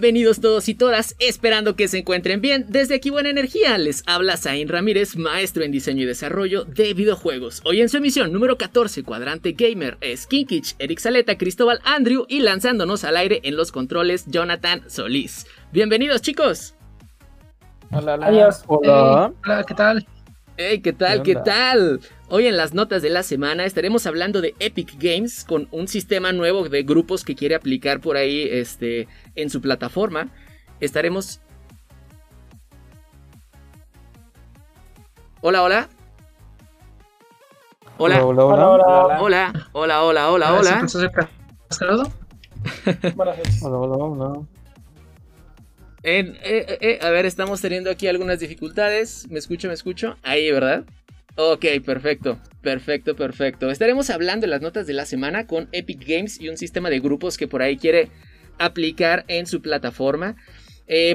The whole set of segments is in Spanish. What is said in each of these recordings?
Bienvenidos todos y todas, esperando que se encuentren bien. Desde aquí Buena Energía les habla Zain Ramírez, maestro en diseño y desarrollo de videojuegos. Hoy en su emisión número 14, Cuadrante Gamer, Skinkich, Eric Saleta, Cristóbal Andrew y lanzándonos al aire en los controles, Jonathan Solís. Bienvenidos chicos. Hola, hola. Adiós. Hola. hola, ¿qué tal? Hey, ¿qué tal? ¿Qué, tal? Hoy en las notas de la semana estaremos hablando de Epic Games con un sistema nuevo de grupos que quiere aplicar por ahí este, en su plataforma. Estaremos... Hola, hola. Hola. Hola, hola, Hola, Hola, hola, hola, hola, hola. Noches. Hola, hola, hola. Eh, eh, eh, a ver, estamos teniendo aquí algunas dificultades. ¿Me escucho, me escucho? Ahí, ¿verdad? Ok, perfecto, perfecto, perfecto. Estaremos hablando en las notas de la semana con Epic Games y un sistema de grupos que por ahí quiere aplicar en su plataforma.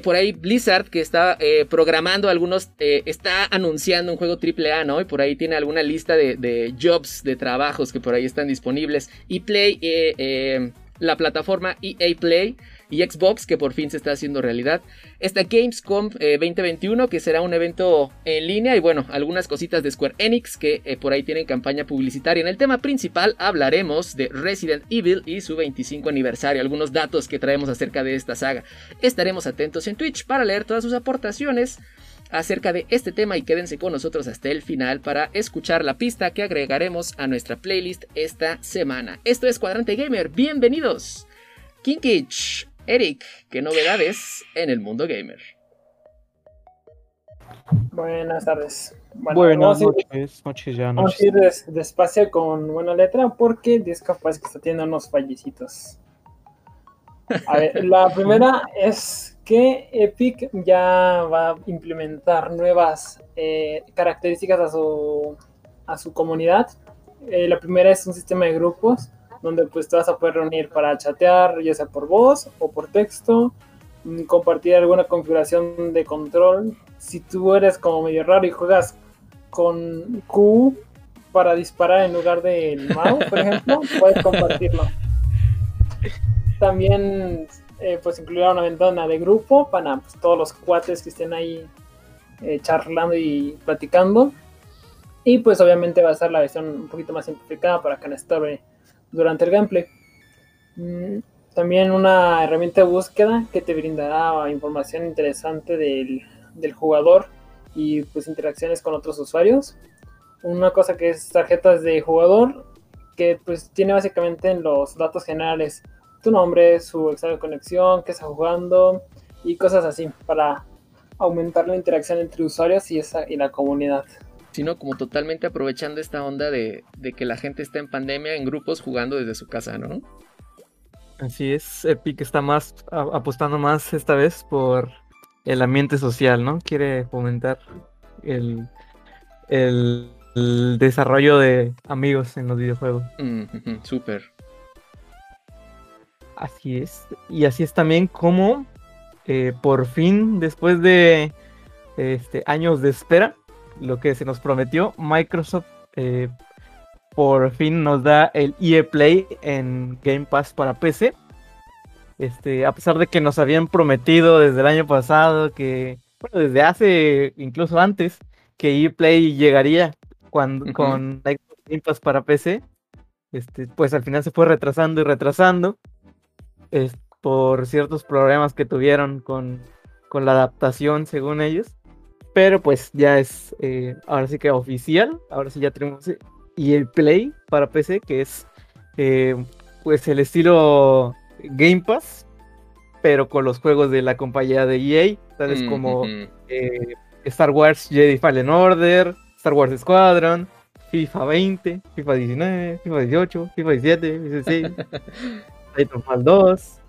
Por ahí Blizzard, que está programando algunos, está anunciando un juego AAA, ¿no? Y por ahí tiene alguna lista de, jobs, de trabajos que por ahí están disponibles. Y Play, la plataforma EA Play y Xbox, que por fin se está haciendo realidad. Está Gamescom eh, 2021, que será un evento en línea. Y bueno, algunas cositas de Square Enix, que eh, por ahí tienen campaña publicitaria. En el tema principal hablaremos de Resident Evil y su 25 aniversario. Algunos datos que traemos acerca de esta saga. Estaremos atentos en Twitch para leer todas sus aportaciones acerca de este tema y quédense con nosotros hasta el final para escuchar la pista que agregaremos a nuestra playlist esta semana. Esto es Cuadrante Gamer, bienvenidos. Kinkich, Eric, ¿qué novedades en el mundo gamer? Buenas tardes. Bueno, Buenas noches, noches ya, Vamos noches. a ir des- despacio con buena letra porque Discord parece que está teniendo unos fallecitos. A ver, la primera es que Epic ya va a implementar nuevas eh, características a su, a su comunidad. Eh, la primera es un sistema de grupos donde pues te vas a poder reunir para chatear, ya sea por voz o por texto, mm, compartir alguna configuración de control. Si tú eres como medio raro y juegas con Q para disparar en lugar del mouse, por ejemplo, puedes compartirlo. También eh, pues incluirá una ventana de grupo para pues, todos los cuates que estén ahí eh, charlando y platicando. Y pues obviamente va a ser la versión un poquito más simplificada para que no estorbe durante el gameplay. Mm, También una herramienta de búsqueda que te brindará información interesante del, del jugador y pues interacciones con otros usuarios. Una cosa que es tarjetas de jugador que pues tiene básicamente en los datos generales tu nombre, su estado de conexión, qué está jugando y cosas así para aumentar la interacción entre usuarios y, esa, y la comunidad. Sino como totalmente aprovechando esta onda de, de que la gente está en pandemia en grupos jugando desde su casa, ¿no? Así es, Epic está más a- apostando más esta vez por el ambiente social, ¿no? Quiere fomentar el, el, el desarrollo de amigos en los videojuegos. Mm, Súper. Así es. Y así es también como eh, por fin, después de este, años de espera, lo que se nos prometió, Microsoft eh, por fin nos da el EA Play en Game Pass para PC. Este, a pesar de que nos habían prometido desde el año pasado que, bueno, desde hace, incluso antes, que EA Play llegaría cuando, con Game Pass para PC, este, pues al final se fue retrasando y retrasando es por ciertos problemas que tuvieron con, con la adaptación según ellos. Pero pues ya es eh, ahora sí que oficial. Ahora sí ya tenemos eh, EA Play para PC, que es eh, pues el estilo Game Pass, pero con los juegos de la compañía de EA, tales Mm, como eh, Star Wars Jedi Fallen Order, Star Wars Squadron, FIFA 20, FIFA 19, FIFA 18, FIFA 17, FIFA 16, Titanfall 2.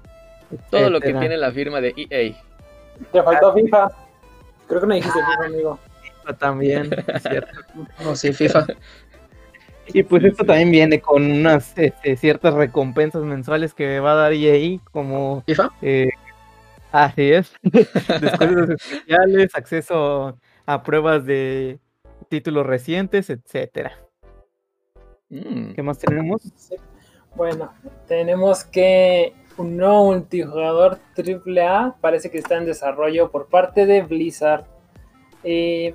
Todo lo que tiene la firma de EA. Te faltó FIFA. Creo que no dijiste FIFA, amigo. FIFA también, es cierto. No, sí, FIFA. Y pues esto también viene con unas este, ciertas recompensas mensuales que va a dar EA, como ¿FIFA? eh, así es, descuentos especiales, acceso a pruebas de títulos recientes, etcétera. Mm. ¿Qué más tenemos? Bueno, tenemos que un nuevo multijugador AAA parece que está en desarrollo por parte de Blizzard. Eh,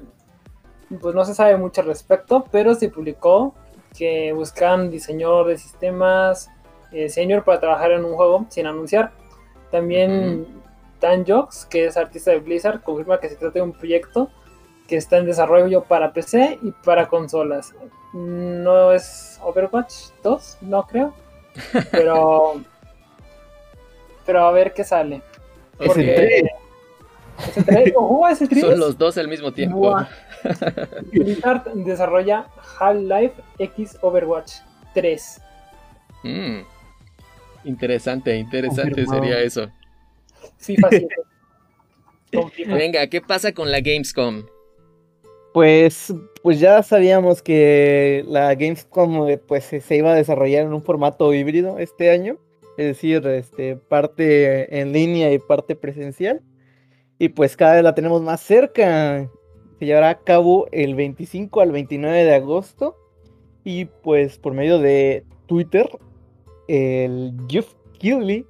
pues no se sabe mucho al respecto, pero se publicó que buscan diseñador de sistemas eh, senior para trabajar en un juego sin anunciar. También Dan Jox, que es artista de Blizzard, confirma que se trata de un proyecto que está en desarrollo para PC y para consolas. No es Overwatch 2, no creo. Pero. Pero a ver qué sale. Es Porque- el tres. ¿Es el tres? Oh, ¿es el tres? Son los dos al mismo tiempo. Blizzard desarrolla Half-Life X Overwatch 3. Mm. Interesante, interesante Confirmado. sería eso. FIFA 7. Con FIFA. Venga, ¿qué pasa con la Gamescom? Pues, pues ya sabíamos que la Gamescom eh, pues, se- se iba a desarrollar en un formato híbrido este año, es decir, este, parte en línea y parte presencial. Y pues cada vez la tenemos más cerca. Se llevará a cabo el 25 al 29 de agosto. Y pues por medio de Twitter, el Jeff Keighley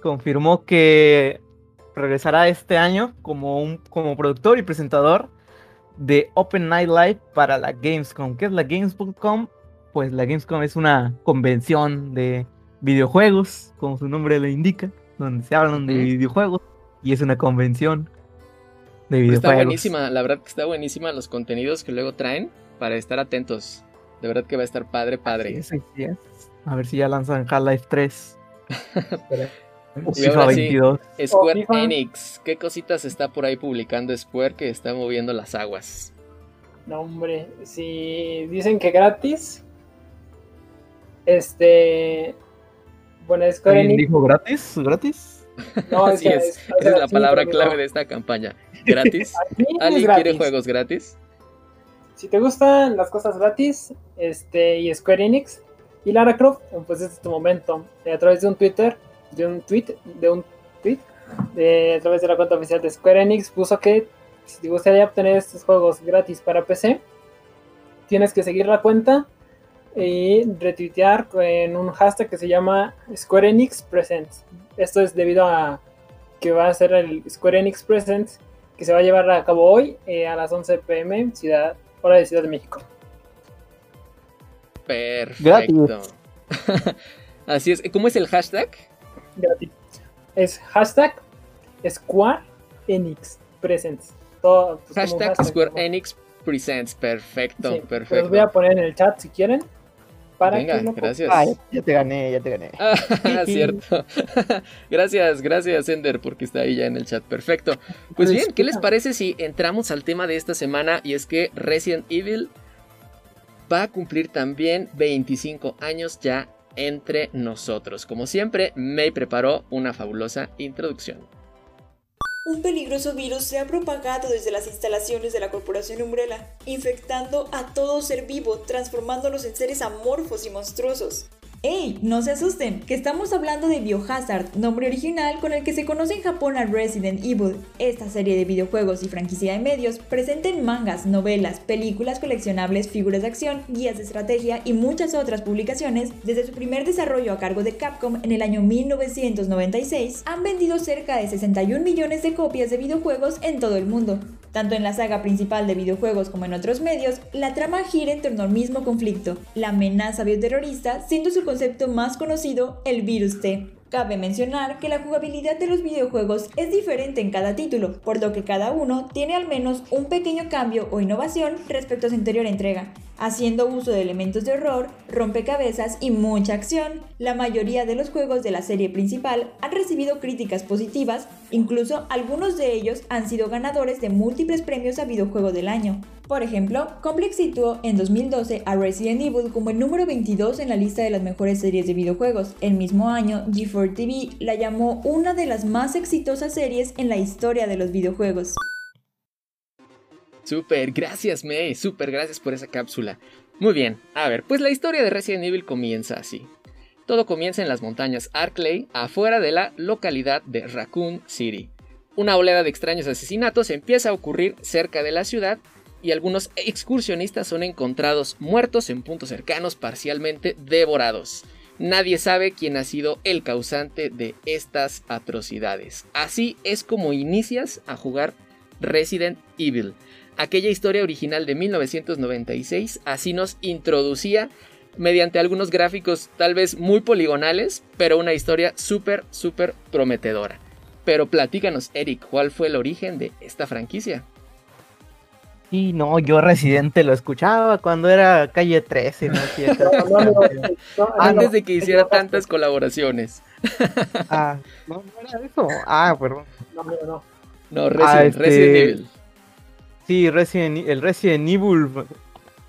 confirmó que regresará este año como, un, como productor y presentador de Open Night Live para la Gamescom. ¿Qué es la Gamescom? Pues la Gamescom es una convención de videojuegos, como su nombre lo indica, donde se hablan de videojuegos y es una convención de Pues está videojuegos. buenísima, la verdad que está buenísima los contenidos que luego traen para estar atentos. De verdad que va a estar padre, padre. Es. A ver si ya lanzan Half-Life 3. o Y ahora sí. 22. Square FIFA. Enix, ¿qué cositas está por ahí publicando Square que está moviendo las aguas? No, hombre. Si dicen que gratis. Este. Bueno, Square ¿Alguien Enix. dijo gratis? ¿Gratis? No, Así que- es, esa es la sí, palabra clave de esta campaña. ¿Gratis? es ¿Alguien gratis. quiere juegos gratis? Si te gustan las cosas gratis, este, y Square Enix y Lara Croft, pues este es tu momento. A través de un Twitter, de un tweet, de un tweet, de, a través de la cuenta oficial de Square Enix, puso que si te gustaría obtener estos juegos gratis para PC, tienes que seguir la cuenta y retuitear en un hashtag que se llama Square Enix Presents. Esto es debido a que va a ser el Square Enix Presents que se va a llevar a cabo hoy eh, a las 11 pm, ciudad, hora de Ciudad de México. Perfecto. Así es. ¿Cómo es el hashtag? Gratis. Es hashtag Square Enix Presents. Todo, pues, como Hashtag hashtag, Square ¿no? Enix Presents. Perfecto, Sí, Los perfecto. voy a poner en el chat si quieren. Para Venga, que lo gracias. Ah, ya, ya te gané, ya te gané. Ah, cierto. gracias, gracias, Ender, porque está ahí ya en el chat. Perfecto. Pues bien, ¿qué les parece si entramos al tema de esta semana? Y es que Resident Evil va a cumplir también 25 años ya entre nosotros. Como siempre, May preparó una fabulosa introducción. Un peligroso virus se ha propagado desde las instalaciones de la corporación Umbrella, infectando a todo ser vivo, transformándolos en seres amorfos y monstruosos. ¡Ey! No se asusten, que estamos hablando de Biohazard, nombre original con el que se conoce en Japón a Resident Evil. Esta serie de videojuegos y franquicia de medios presenta en mangas, novelas, películas coleccionables, figuras de acción, guías de estrategia y muchas otras publicaciones, desde su primer desarrollo a cargo de Capcom en el año 1996, han vendido cerca de 61 millones de copias de videojuegos en todo el mundo. Tanto en la saga principal de videojuegos como en otros medios, la trama gira en torno al mismo conflicto, la amenaza bioterrorista siendo su concepto más conocido el virus T. Cabe mencionar que la jugabilidad de los videojuegos es diferente en cada título, por lo que cada uno tiene al menos un pequeño cambio o innovación respecto a su anterior entrega, haciendo uso de elementos de horror, rompecabezas y mucha acción. La mayoría de los juegos de la serie principal han recibido críticas positivas, incluso algunos de ellos han sido ganadores de múltiples premios a videojuego del año. Por ejemplo, Complex situó en 2012 a Resident Evil como el número 22 en la lista de las mejores series de videojuegos. El mismo año, G4 TV la llamó una de las más exitosas series en la historia de los videojuegos. Súper, gracias May, súper gracias por esa cápsula. Muy bien, a ver, pues la historia de Resident Evil comienza así. Todo comienza en las montañas Arklay, afuera de la localidad de Raccoon City. Una oleada de extraños asesinatos empieza a ocurrir cerca de la ciudad y algunos excursionistas son encontrados muertos en puntos cercanos, parcialmente devorados. Nadie sabe quién ha sido el causante de estas atrocidades. Así es como inicias a jugar Resident Evil. Aquella historia original de 1996 así nos introducía mediante algunos gráficos tal vez muy poligonales, pero una historia súper, súper prometedora. Pero platícanos, Eric, ¿cuál fue el origen de esta franquicia? Sí, no, yo Residente lo escuchaba cuando era calle 13, ¿no? Antes de que hiciera tantas colaboraciones. ah, no, no era eso. Ah, perdón. No, no, no. No, Resident, ah, este... Resident Evil. Sí, Resident, el Resident Evil.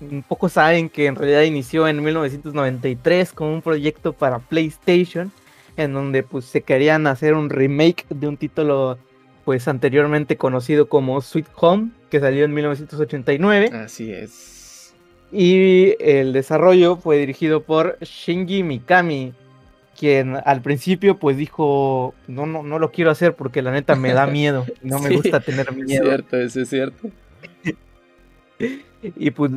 Un poco saben que en realidad inició en 1993 con un proyecto para PlayStation, en donde pues se querían hacer un remake de un título pues anteriormente conocido como Sweet Home, que salió en 1989. Así es. Y el desarrollo fue dirigido por Shinji Mikami, quien al principio pues dijo, no, no, no lo quiero hacer porque la neta me da miedo, no me gusta tener miedo. Es cierto, eso es cierto. y pues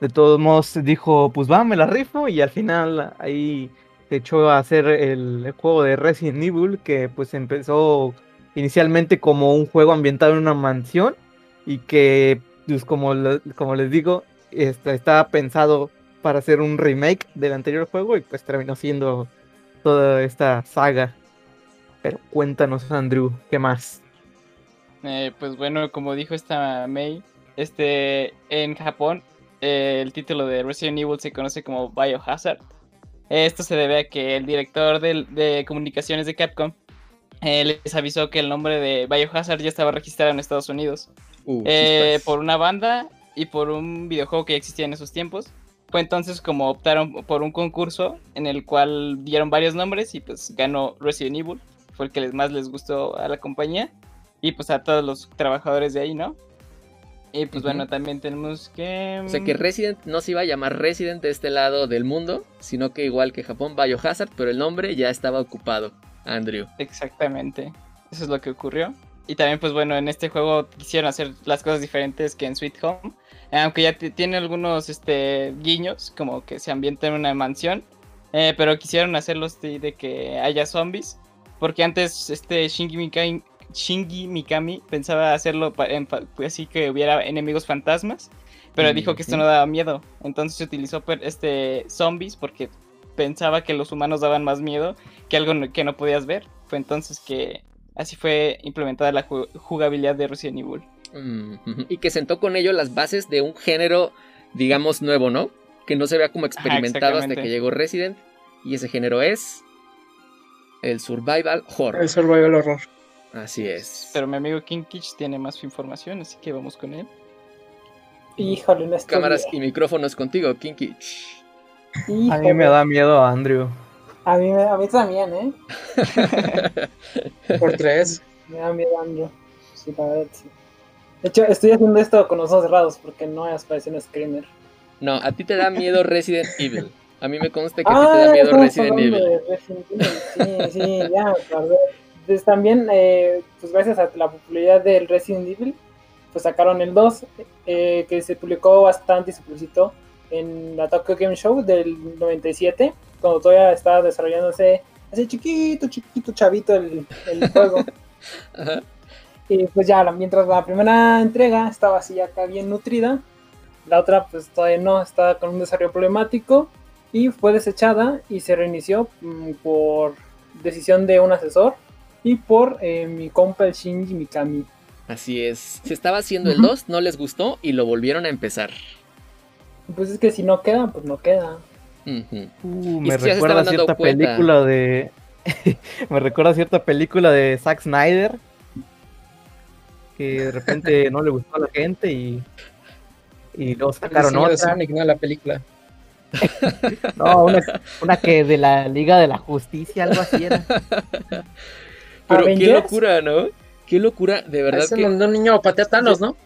de todos modos dijo, pues va, me la rifo y al final ahí se echó a hacer el, juego de Resident Evil que pues empezó inicialmente como un juego ambientado en una mansión y que, pues como, como les digo, está, estaba pensado para hacer un remake del anterior juego y pues terminó siendo toda esta saga. Pero cuéntanos, Andrew, ¿qué más? Eh, pues bueno, como dijo esta May, este, en Japón eh, el título de Resident Evil se conoce como Biohazard. Esto se debe a que el director de comunicaciones de Capcom eh, les avisó que el nombre de Biohazard ya estaba registrado en Estados Unidos. Uh, eh, por una banda y por un videojuego que ya existía en esos tiempos. Fue entonces como optaron por un concurso en el cual dieron varios nombres y pues ganó Resident Evil. Fue el que más les gustó a la compañía y pues a todos los trabajadores de ahí, ¿no? Y pues bueno, también tenemos que... O sea que Resident no se iba a llamar Resident de este lado del mundo, sino que igual que Japón, Biohazard, pero el nombre ya estaba ocupado. Andrew. Exactamente. Eso es lo que ocurrió. Y también, pues bueno, en este juego quisieron hacer las cosas diferentes que en Sweet Home. Aunque ya tiene algunos este, guiños, como que se ambienta en una mansión. Eh, pero quisieron hacerlos de, que haya zombies. Porque antes este Shinji Mikami, Shinji Mikami pensaba hacerlo en, así que hubiera enemigos fantasmas. Pero dijo que esto no daba miedo. Entonces se utilizó este zombies porque pensaba que los humanos daban más miedo que algo que no podías ver. Fue entonces que así fue implementada la jugabilidad de Resident Evil. Y que sentó con ello las bases de un género, digamos, nuevo, ¿no? Que no se vea como experimentado hasta que llegó Resident. Y ese género es el survival horror. El survival horror. Así es. Pero mi amigo Kinkich tiene más información, así que vamos con él. Híjole, no Cámaras y micrófonos contigo, Kinkich. A mí me da miedo Andrew. A mí, a mí también, ¿eh? Por tres. Me da miedo Andrew. Sí, la verdad, sí. De hecho, estoy haciendo esto con los ojos cerrados porque no es parecido un screamer. No, a ti te da miedo Resident Evil. A mí me consta que a ti te da ah, miedo Resident Evil. Resident Evil. Sí, sí, ya, Entonces también, eh, pues gracias a la popularidad del Resident Evil, pues sacaron el 2, eh, que se publicó bastante y se publicitó en la Tokyo Game Show del 97, cuando todavía estaba desarrollándose ese chiquito, chiquito chavito el, juego. Y pues ya, mientras la primera entrega estaba así acá bien nutrida, la otra pues todavía no, estaba con un desarrollo problemático y fue desechada y se reinició mm, por decisión de un asesor y por eh, mi compa el Shinji Mikami. Así es, se estaba haciendo el 2, no les gustó y lo volvieron a empezar. Pues es que si no queda, pues no queda. Uh, me recuerda a cierta película de. me recuerda a cierta película de Zack Snyder. Que de repente no le gustó a la gente y. Y luego sacaron otra. no la película. no, una, una, que de la Liga de la Justicia, algo así era. Pero qué locura, ¿no? Qué locura, de verdad. Es que... un niño patea ¿no?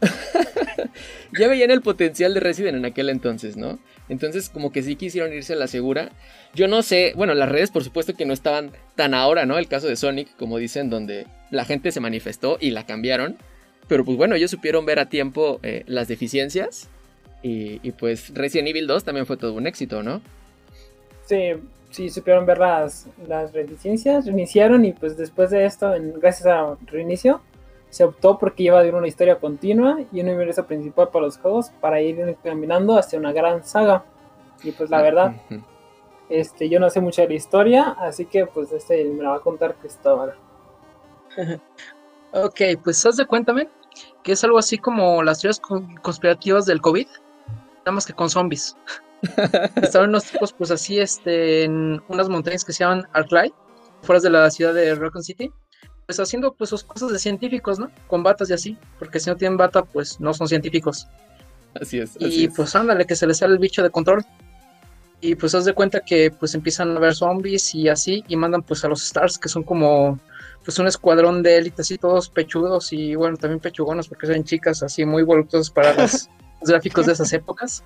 ya veían el potencial de Resident en aquel entonces, ¿no? Entonces como que sí quisieron irse a la segura. Yo no sé, bueno, las redes por supuesto que no estaban tan ahora, ¿no? El caso de Sonic, como dicen, donde la gente se manifestó y la cambiaron. Pero pues bueno, ellos supieron ver a tiempo eh, las deficiencias. Y, y, pues Resident Evil 2 también fue todo un éxito, ¿no? Sí, sí supieron ver las, las deficiencias, reiniciaron y pues después de esto, en, gracias a reinicio, se optó porque iba a haber una historia continua y un universo principal para los juegos para ir caminando hacia una gran saga. Y pues la verdad, este, yo no sé mucho de la historia, así que pues este me la va a contar Cristóbal. ok, pues haz de cuéntame que es algo así como las teorías conspirativas del COVID, nada más que con zombies. Estaban unos tipos pues así este, en unas montañas que se llaman Arclay, fuera de la ciudad de Raccoon City pues haciendo pues sus cosas de científicos, ¿no? Con batas y así, porque si no tienen bata, pues no son científicos. Así es. y pues ándale, que se les sale el bicho de control. Y pues haz de cuenta que pues empiezan a ver zombies y así, y mandan pues a los Stars, que son como pues un escuadrón de élite así, todos pechudos y bueno, también pechugonos, porque son chicas así muy voluptuosas para los, gráficos de esas épocas.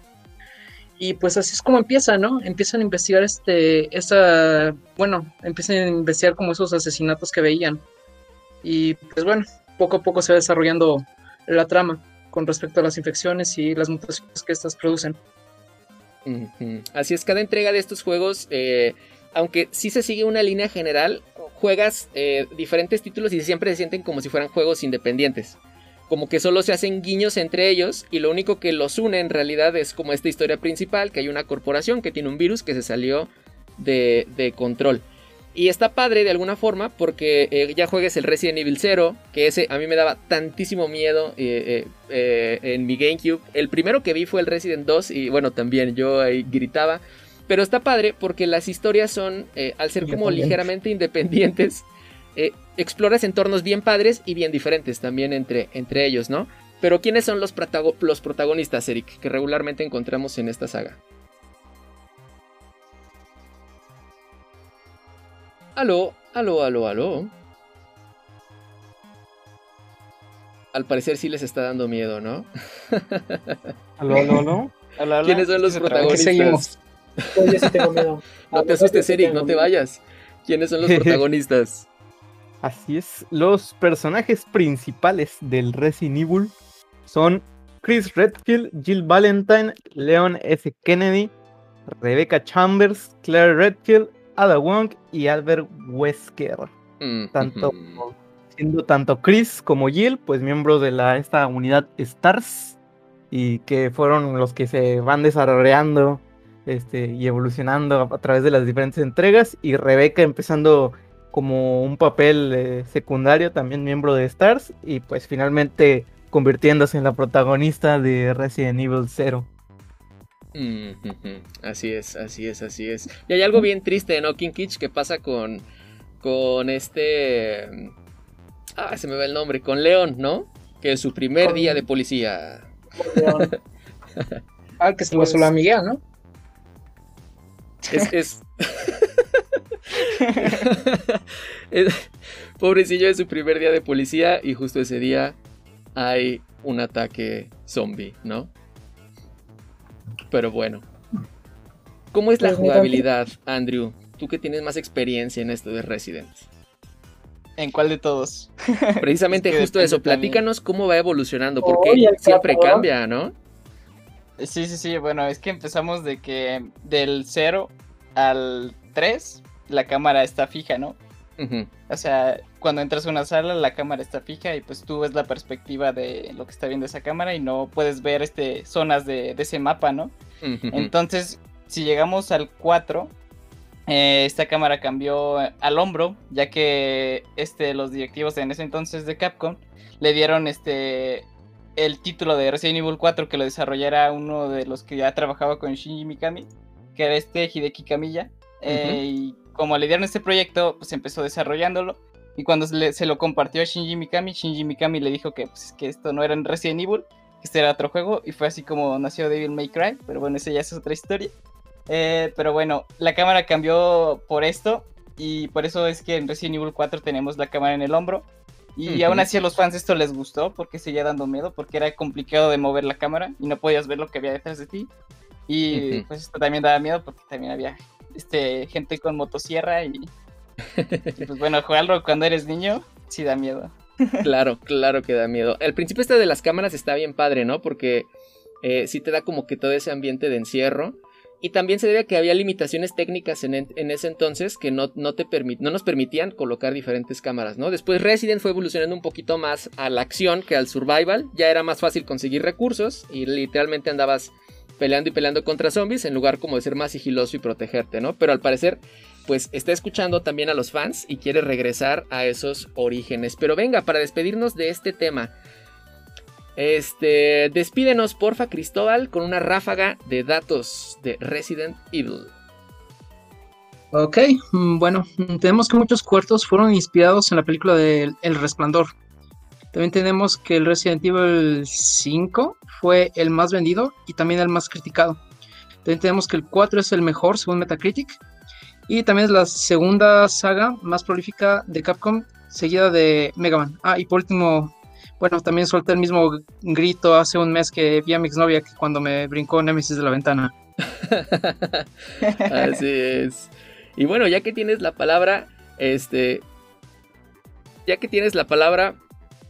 Y pues así es como empieza, ¿no? Empiezan a investigar este, esa, bueno, empiezan a investigar como esos asesinatos que veían. Y pues bueno, poco a poco se va desarrollando la trama con respecto a las infecciones y las mutaciones que estas producen. Así es, cada entrega de estos juegos, eh, aunque sí se sigue una línea general, juegas eh, diferentes títulos y siempre se sienten como si fueran juegos independientes. Como que solo se hacen guiños entre ellos y lo único que los une en realidad es como esta historia principal, que hay una corporación que tiene un virus que se salió de, de control. Y está padre de alguna forma porque eh, ya juegues el Resident Evil 0, que ese a mí me daba tantísimo miedo eh, eh, en mi GameCube. El primero que vi fue el Resident 2 y bueno, también yo ahí gritaba. Pero está padre porque las historias son, al ser como ligeramente independientes, exploras entornos bien padres y bien diferentes también entre, entre ellos, ¿no? Pero ¿quiénes son los, los protagonistas, Eric, que regularmente encontramos en esta saga? Aló, aló, aló, aló. Al parecer sí les está dando miedo, ¿no? aló, aló, aló. ¿Quiénes son los protagonistas? Yo sí tengo miedo. No te asustes, Eric, no te vayas. ¿Quiénes son los protagonistas? Así es, los personajes principales del Resident Evil son Chris Redfield, Jill Valentine, Leon F. Kennedy, Rebecca Chambers, Claire Redfield, Ada Wong y Albert Wesker. Mm, tanto, siendo tanto Chris como Jill, pues miembros de la, esta unidad STARS, y que fueron los que se van desarrollando este, y evolucionando a, través de las diferentes entregas, y Rebeca empezando como un papel eh, secundario, también miembro de STARS, y pues finalmente convirtiéndose en la protagonista de Resident Evil 0. Así es, así es, así es. Y hay algo bien triste, ¿no, King Kitch? Que pasa con, con este... Ah, se me va el nombre, con León, ¿no? Que es su primer día de policía. ah, que se lo pues... amiga, ¿no? Es... es... Pobrecillo es su primer día de policía y justo ese día hay un ataque zombie, ¿no? Pero bueno. ¿Cómo es la pues jugabilidad, Andrew? Tú que tienes más experiencia en esto de Resident. ¿En cuál de todos? Precisamente justo eso, platícanos cómo va evolucionando, porque siempre cambia, ¿no? Sí, sí, sí, bueno, es que empezamos de que del 0 al 3 la cámara está fija, ¿no? O sea, cuando entras a una sala, la cámara está fija y pues tú ves la perspectiva de lo que está viendo esa cámara y no puedes ver este, zonas de, ese mapa, ¿no? Entonces, si llegamos al 4, eh, esta cámara cambió al hombro, ya que este, los directivos en ese entonces de Capcom le dieron este el título de Resident Evil 4 que lo desarrollara uno de los que ya trabajaba con Shinji Mikami, que era este Hideki Kamiya. Eh, y como le dieron este proyecto, pues empezó desarrollándolo. Y cuando se, lo compartió a Shinji Mikami, Shinji Mikami le dijo que, pues, que esto no era en Resident Evil, que este era otro juego. Y fue así como nació Devil May Cry. Pero bueno, esa ya es otra historia. Eh, pero bueno, la cámara cambió por esto. Y por eso es que en Resident Evil 4 tenemos la cámara en el hombro. Y aún así a los fans esto les gustó porque seguía dando miedo, porque era complicado de mover la cámara y no podías ver lo que había detrás de ti. Y pues esto también daba miedo porque también había este, gente con motosierra y, y pues bueno, jugarlo cuando eres niño sí da miedo. Claro, claro que da miedo. El principio este de las cámaras está bien padre, ¿no? Porque eh, sí te da como que todo ese ambiente de encierro. Y también se debe a que había limitaciones técnicas en, ese entonces que no, no, te no nos permitían colocar diferentes cámaras, ¿no? Después Resident fue evolucionando un poquito más a la acción que al survival. Ya era más fácil conseguir recursos y literalmente andabas peleando y peleando contra zombies en lugar como de ser más sigiloso y protegerte, ¿no? Pero al parecer, pues está escuchando también a los fans y quiere regresar a esos orígenes. Pero venga, para despedirnos de este tema, este, despídenos, porfa, Cristóbal, con una ráfaga de datos de Resident Evil. Ok, mm, bueno, tenemos que muchos cuartos fueron inspirados en la película de El Resplandor. También tenemos que el Resident Evil 5 fue el más vendido y también el más criticado. También tenemos que el 4 es el mejor según Metacritic. Y también es la segunda saga más prolífica de Capcom, seguida de Mega Man. Ah, y por último, bueno, también solté el mismo grito hace un mes que vi a mi exnovia cuando me brincó Nemesis de la ventana. Así es. Y bueno, ya que tienes la palabra, este. Ya que tienes la palabra,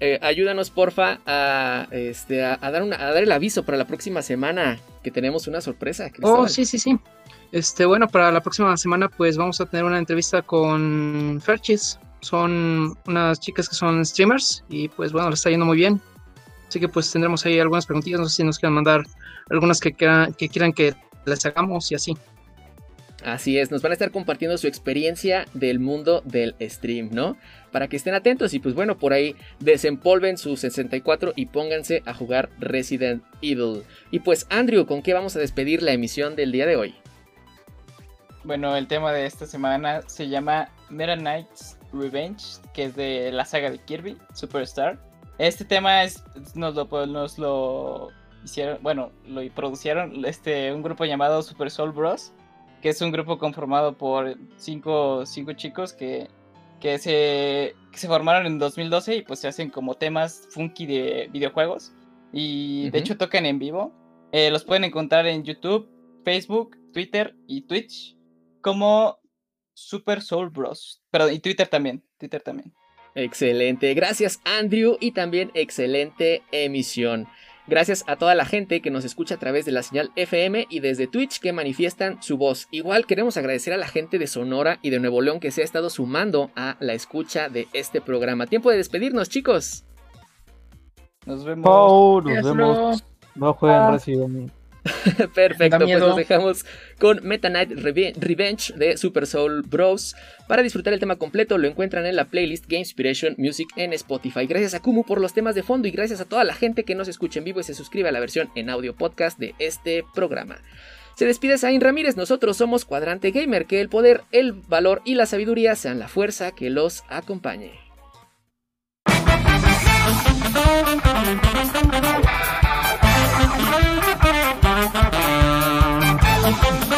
eh, ayúdanos porfa a, este, a, dar una, a dar el aviso para la próxima semana, que tenemos una sorpresa. Oh, sí, sí, sí. Este, bueno, para la próxima semana, pues vamos a tener una entrevista con Ferchis son unas chicas que son streamers y pues bueno, les está yendo muy bien. Así que pues tendremos ahí algunas preguntitas, no sé si nos quieran mandar algunas que, que quieran que les hagamos y así. Así es, nos van a estar compartiendo su experiencia del mundo del stream, ¿no? Para que estén atentos y pues bueno, por ahí desempolven su 64 y pónganse a jugar Resident Evil. Y pues Andrew, ¿con qué vamos a despedir la emisión del día de hoy? Bueno, el tema de esta semana se llama Meta Knights Revenge, que es de la saga de Kirby, Superstar. Este tema es, nos, lo, nos lo hicieron, bueno, lo producieron este, un grupo llamado Super Soul Bros, que es un grupo conformado por cinco, cinco chicos que, que, se, que se formaron en 2012 y pues se hacen como temas funky de videojuegos. Y de hecho tocan en vivo. Eh, los pueden encontrar en YouTube, Facebook, Twitter y Twitch como Super Soul Bros. Pero y Twitter también, Twitter también. Excelente, gracias Andrew y también excelente emisión. Gracias a toda la gente que nos escucha a través de la señal FM y desde Twitch que manifiestan su voz. Igual queremos agradecer a la gente de Sonora y de Nuevo León que se ha estado sumando a la escucha de este programa. Tiempo de despedirnos, chicos. Nos vemos. nos vemos. No jueguen ah. Perfecto, pues nos dejamos con Meta Knight Revenge de Super Soul Bros. Para disfrutar el tema completo lo encuentran en la playlist Game Inspiration Music en Spotify. Gracias a Kumu por los temas de fondo y gracias a toda la gente que nos escucha en vivo y se suscribe a la versión en audio podcast de este programa. Se despide Zain Ramírez, nosotros somos Cuadrante Gamer, que el poder, el valor y la sabiduría sean la fuerza que los acompañe. Thank you.